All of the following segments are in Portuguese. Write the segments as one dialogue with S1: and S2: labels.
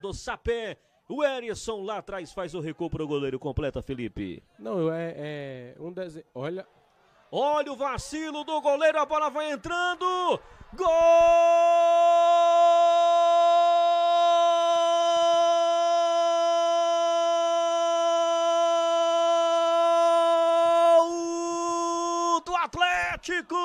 S1: do Sapé. O Erisson lá atrás faz o recuo para o goleiro. Completa, Felipe.
S2: Não, é, é um desenho. Olha.
S1: Olha o vacilo do goleiro. A bola vai entrando. Gol! do Atlético!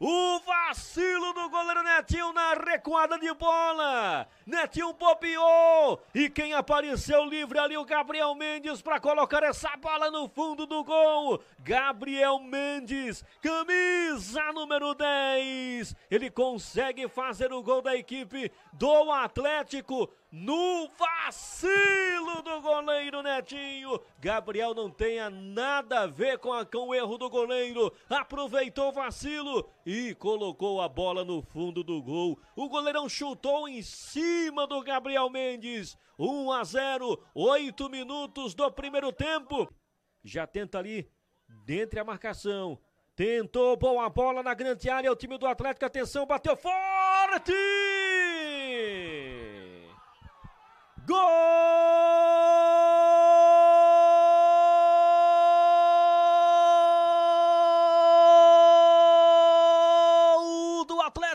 S1: O vacilo do goleiro Netinho na recuada de bola. Netinho bobeou. E quem apareceu livre ali, o Gabriel Mendes, para colocar essa bola no fundo do gol. Gabriel Mendes, camisa número 10. Ele consegue fazer o gol da equipe do Atlético no vacilo do goleiro Netinho. Gabriel não tenha nada a ver com, a, com o erro do goleiro. Aproveitou o vacilo e colocou a bola no fundo do gol. O goleirão chutou em cima do Gabriel Mendes. 1 a 0, 8 minutos do primeiro tempo. Já tenta ali, dentre a marcação. Tentou boa bola na grande área. O time do Atlético, atenção, bateu forte!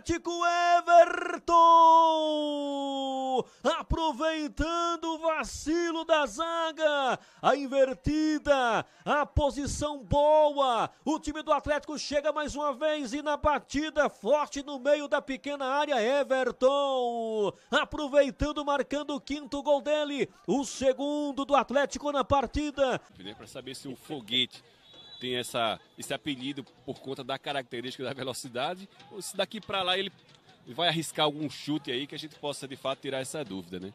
S1: Atlético Everton! Aproveitando o vacilo da zaga, a invertida, a posição boa. O time do Atlético chega mais uma vez e na batida forte no meio da pequena área, Everton. Aproveitando, marcando o quinto gol dele, o segundo do Atlético na partida.
S3: Para saber se o foguete tem essa, esse apelido por conta da característica da velocidade, ou se daqui para lá ele vai arriscar algum chute aí que a gente possa de fato tirar essa dúvida, né?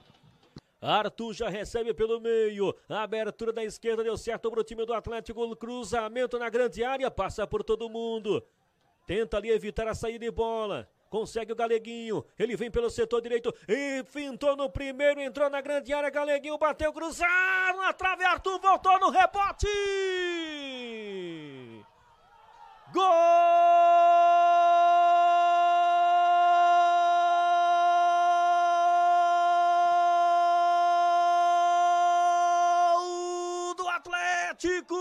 S1: Arthur já recebe pelo meio. A abertura da esquerda deu certo para o time do Atlético. Cruzamento na grande área. Passa por todo mundo. Tenta ali evitar a saída de bola. Consegue o Galeguinho. Ele vem pelo setor direito. E fintou no primeiro. Entrou na grande área. Galeguinho bateu cruzado na trave. Arthur voltou no rebote. Atlético!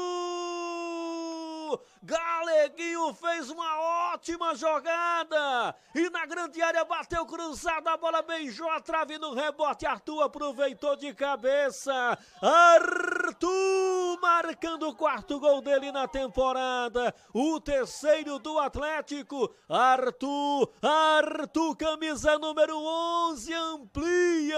S1: Galeguinho fez uma ótima jogada e na grande área bateu cruzada, a bola beijou a trave no rebote. Arthur aproveitou de cabeça. Arthur marcando o quarto gol dele na temporada, o terceiro do Atlético. Arthur, Arthur, camisa número 11, amplia